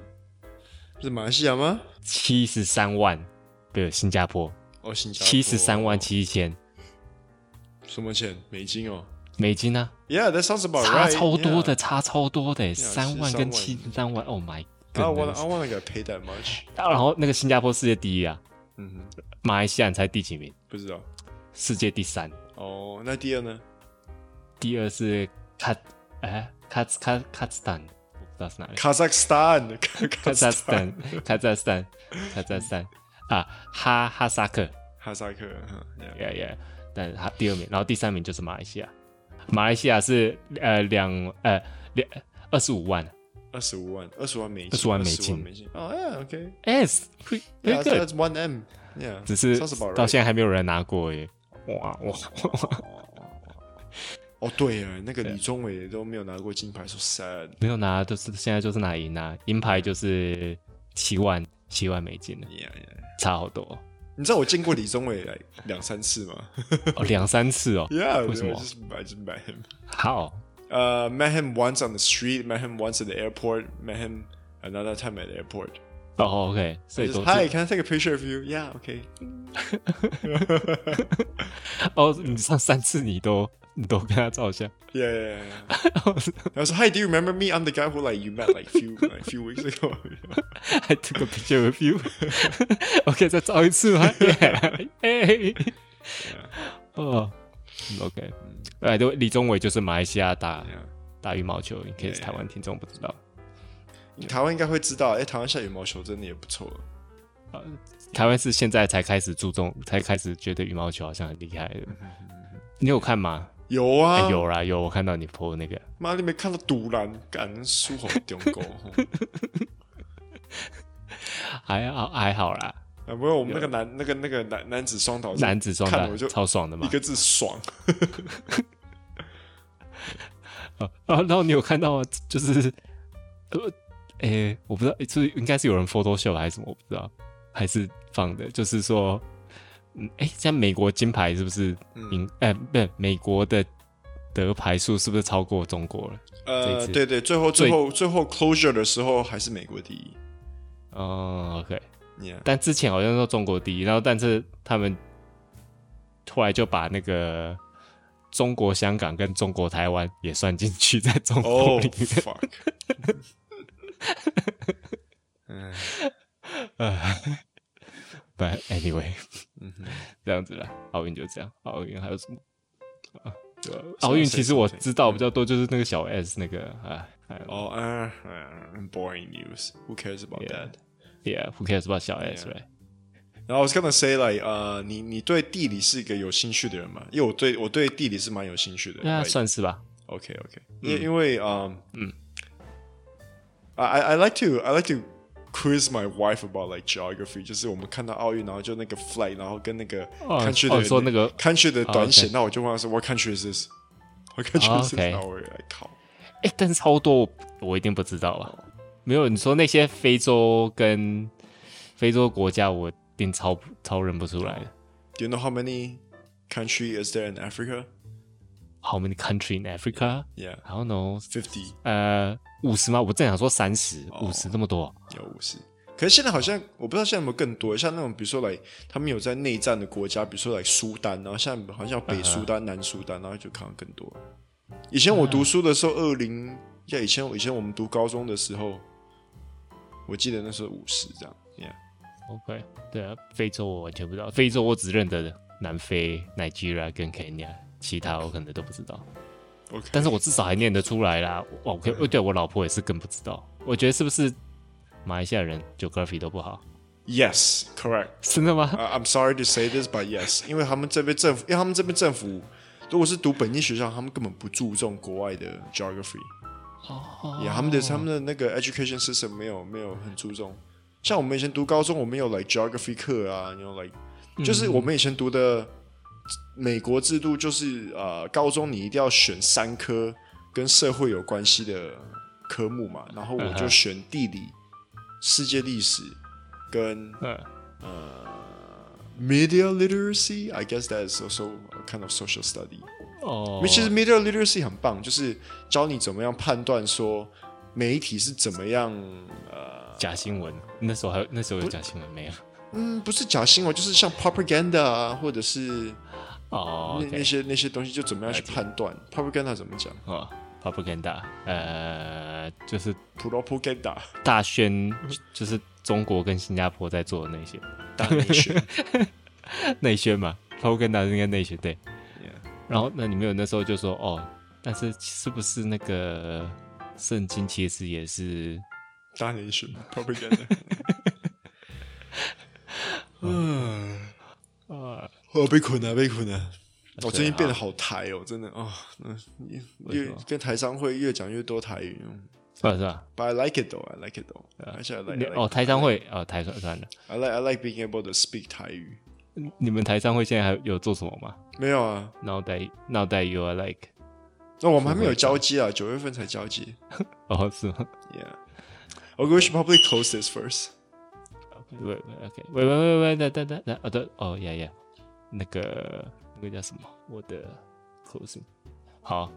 是马来西亚吗？七十三万，对，新加坡，哦，新加坡，七十三万七千，什么钱？美金哦，美金啊，Yeah，that sounds about right，差超多的，差超多的，三万跟七十三万，Oh my。I want I want to get paid that much。然后那个新加坡世界第一啊，嗯哼，马来西亚才第几名？不知道，世界第三。哦，那第二呢？第二是卡哎卡卡卡斯坦，我不知道是哪里。卡萨克斯坦，卡扎斯坦，卡扎斯坦，卡扎斯坦啊，哈哈萨克，哈萨克，Yeah Yeah，但是他第二名，然后第三名就是马来西亚。马来西亚是呃两呃两二十五万。二十五万，二十万美金，二十万美金，哦，yeah，OK，That's one M，yeah，只是到现在还没有人拿过耶，哇哇，哦对啊，那个李宗伟都没有拿过金牌，说 sad，没有拿，就是现在就是拿银啊，银牌就是七万七万美金了，差好多。你知道我见过李宗伟来两三次吗？哦，两三次哦，Yeah，为什么？就是买就买好。呃、uh,，met him once on the street, met him once at the airport, met him another time at the airport. 哦、oh,，OK，所以 Hi, can I take a picture of you? Yeah, OK. 哦，你上三次你都 你都跟他照相。Yeah, yeah, yeah. I was like, Hi, do you remember me? I'm the guy who like you met like few like few weeks ago. I took a picture with you. OK，再照一次吗？哎，哦 ，OK。哎，对，李宗伟就是马来西亚打打羽毛球，可以是台湾听众不知道。台湾应该会知道，哎，台湾下羽毛球真的也不错。台湾是现在才开始注重，才开始觉得羽毛球好像很厉害的。你有看吗？有啊，欸、有啦有，我看到你 po 那个。妈，你没看到独蓝敢输红中国？还好还好啦。啊，不过我们那个男那个那个男男子双打，男子双打就超爽的嘛，一个字爽。啊，然后你有看到吗？就是，呃，哎、欸，我不知道，就是应该是有人 Photoshop 还是什么，我不知道，还是放的，就是说。嗯，哎，像美国金牌是不是？嗯，哎，不是，美国的得牌数是不是超过中国了？呃，对对，最后最后最后 closure 的时候还是美国第一。哦，OK，Yeah. 但之前好像说中国第一，然后但是他们后来就把那个中国香港跟中国台湾也算进去，在中国里面。Oh, fuck. 嗯，呃。But anyway，嗯哼，这样子啦，奥运就这样。奥运还有什么？啊，奥运其实我知道比较多，就是那个小 S 那个啊。哦，嗯嗯，boring news. Who cares about that? Yeah, who cares about 小 S, right? 然后 I was gonna say like，呃，你你对地理是一个有兴趣的人吗？因为我对我对地理是蛮有兴趣的。那算是吧。OK OK，因因为嗯嗯，I I like to I like to quiz my wife about like geography，就是我们看到奥运，然后就那个 flight，然后跟那个 country 的说那个 country 的短写，那我就问他说 What country is this？What country is this？然后我来考。哎，但是超多我一定不知道啊。没有，你说那些非洲跟非洲国家，我一定超超认不出来的。Do you know how many country is there in Africa？How many country in Africa？Yeah，I don't know。Fifty。呃。五十吗？我正想说三十，五十这么多，有五十。可是现在好像我不知道现在有没有更多，像那种比如说来，他们有在内战的国家，比如说来苏丹，然后现在好像北苏丹、uh. 南苏丹，然后就看到更多。以前我读书的时候，二零像以前以前我们读高中的时候，我记得那时候五十这样。Yeah，OK，对啊，非洲我完全不知道，非洲我只认得南非、Nigeria 跟 Kenya，其他我可能都不知道。Okay. 但是我至少还念得出来啦。OK，对，我老婆也是更不知道。我觉得是不是马来西亚人 geography 都不好？Yes, correct。真的吗？uh,I'm sorry to say this, but yes，因为他们这边政府，因为他们这边政府，如果是读本地学校，他们根本不注重国外的 geography。哦、oh. yeah,，他们的他们的那个 education system 没有没有很注重。像我们以前读高中，我们有 like geography 课啊，有 like，就是我们以前读的。美国制度就是呃，高中你一定要选三科跟社会有关系的科目嘛，然后我就选地理、世界历史跟呃 media literacy。I guess that is also a kind of social study。哦，其实 media literacy 很棒，就是教你怎么样判断说媒体是怎么样呃假新闻。那时候还有那时候有假新闻没有？嗯，不是假新闻，就是像 propaganda 啊，或者是。哦，那那些那些东西就怎么样去判断？propaganda 怎么讲？哦，propaganda，呃，就是 propaganda 大宣，就是中国跟新加坡在做的那些大内宣，内宣嘛，propaganda 应该内宣对。然后那你们有那时候就说哦，但是是不是那个圣经其实也是大内宣 propaganda？嗯啊。我，被困了，被困了！我最近变得好台哦，真的啊，嗯，越跟台商会越讲越多台语，是吧？是吧？But I like it though, I like it though. 而且 I like 哦，台商会哦，台算算了。I like I like being able to speak 台语。你们台商会现在还有做什么吗？没有啊。Now that now that you are like，那我们还没有交接啊，九月份才交接。哦，是吗？Yeah. Okay, we should probably close this first. Wait, okay. wait, wait, wait, wait, 等等等等，哦对，哦，Yeah, Yeah. 那个那个叫什么？我的 closing 好，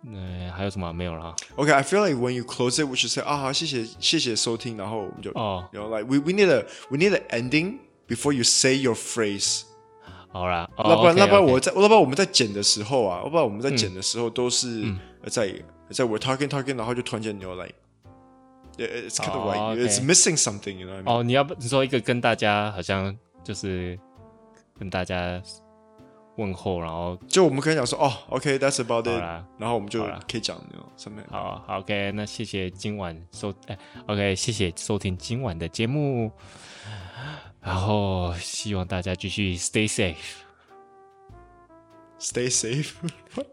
那、呃、还有什么没有了 okay, I feel like when you close it，we should say 啊好，谢谢谢谢收听，然后我们就哦，然后 like we we need a we need an ending before you say your phrase。好啦，要不然，要 okay, 不然我在，要不然我们在剪的时候啊，要不然我们在剪的时候都是在、嗯、在我 talking talking，然后就突然间你又来，it's kind of like it's missing something，you know？哦，你要不你说一个跟大家好像就是跟大家问候，然后就我们可以讲说哦，OK，that's、about it，然后我们就可以讲什么？好，好，OK，那谢谢今晚收，哎，OK，谢谢收听今晚的节目。然后希望大家继续 stay safe，stay safe，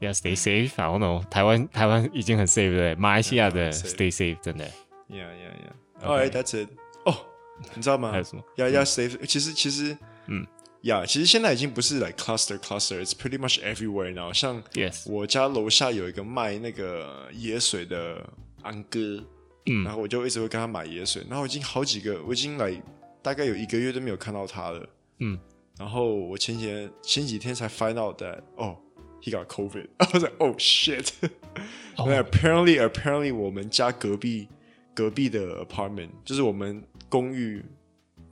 要 stay safe。I don't know，台湾台湾已经很 safe 了，马来西亚的 stay safe 真的。Yeah yeah yeah。Alright，that's it。哦，你知道吗？还有什么？要要 safe。其实其实，嗯，，Yeah，，其实现在已经不是 like cluster cluster，it's pretty much everywhere now。像我家楼下有一个卖那个野水的安哥，嗯，然后我就一直会跟他买野水，然后已经好几个，我已经来。大概有一个月都没有看到他了，嗯，然后我前几天前几天才 find out that 哦，he got COVID，I was like oh shit，apparently apparently 我们家隔壁隔壁的 apartment 就是我们公寓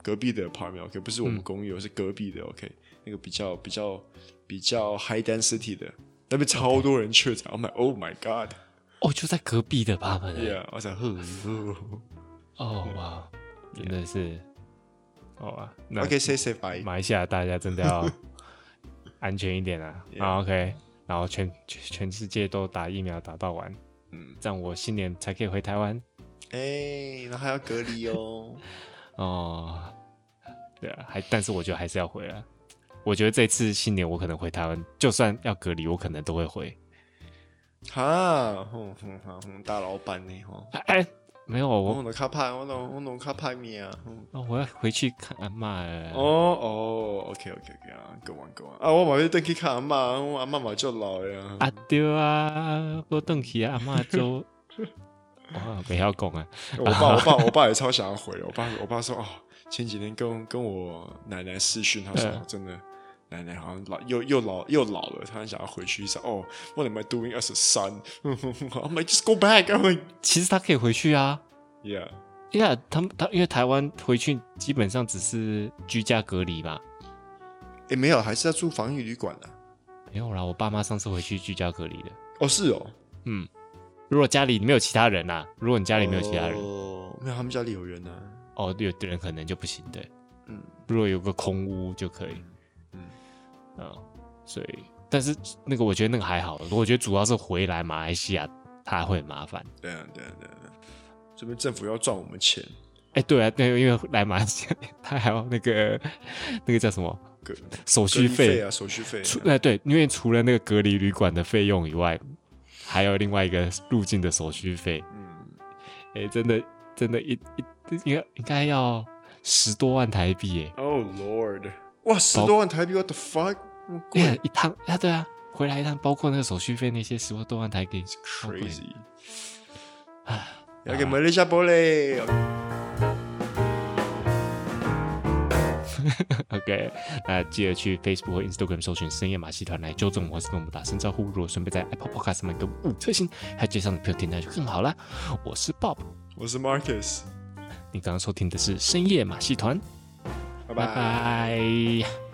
隔壁的 apartment，OK，不是我们公寓，是隔壁的，OK，那个比较比较比较 high density 的，那边超多人确诊 like oh my god，哦，就在隔壁的 apartment，yeah，我想，哦哇，真的是。好啊，OK，say say bye。马来西亚大家真的要 安全一点啊。好 OK，然后全全世界都打疫苗打到完，嗯，这样我新年才可以回台湾。哎，那还要隔离哦。哦，对啊，还但是我觉得还是要回来。我觉得这次新年我可能回台湾，就算要隔离，我可能都会回。哈，哼哼哼，大老板呢？哈，哎。没有我，我弄卡派，我弄我弄卡派面啊！哦，我要回去看阿妈哎。哦哦，OK OK OK 啊，Go on Go on 啊！我马上登去看阿妈，我阿嬷嘛就老呀。啊对啊，我登去阿妈就，哇，不要讲啊！我爸我爸 我爸也超想要回，我爸我爸说哦，前几天跟跟我奶奶视讯，他说真的。奶奶好像老又又老又老了，她很想要回去一下。哦，What am I doing as a son? I'm like just go back. I'm like，其实他可以回去啊。Yeah，Yeah，他们他因为台湾回去基本上只是居家隔离吧？诶，没有，还是要住防疫旅馆的。没有啦，我爸妈上次回去居家隔离的。哦，是哦。嗯，如果家里没有其他人呐，如果你家里没有其他人，哦，没有，他们家里有人呢。哦，有的人可能就不行，对。嗯，如果有个空屋就可以。嗯，所以，但是那个我觉得那个还好，我觉得主要是回来马来西亚他会很麻烦。对啊，对啊，对啊，这边政府要赚我们钱。哎，对啊，对，因为来马来西亚他还要那个 那个叫什么手续费啊，手续费。除哎对，因为除了那个隔离旅馆的费用以外，还有另外一个入境的手续费。嗯，哎，真的真的，一一应该应该要十多万台币哎。Oh Lord！哇，十多万台币，What the fuck？贵 一趟啊，对啊，回来一趟，包括那个手续费那些，十多万台币，crazy。啊，要给马来西亚玻璃。OK，那记得去 Facebook 或 Instagram 搜寻深夜马戏团来纠正我，或是跟我们打声招呼。如果顺便在 Apple Podcast 上面给五颗星，还介绍你朋友听，那就更好了。我是 Bob，我是 Marcus。你刚刚收听的是深夜马戏团。拜拜。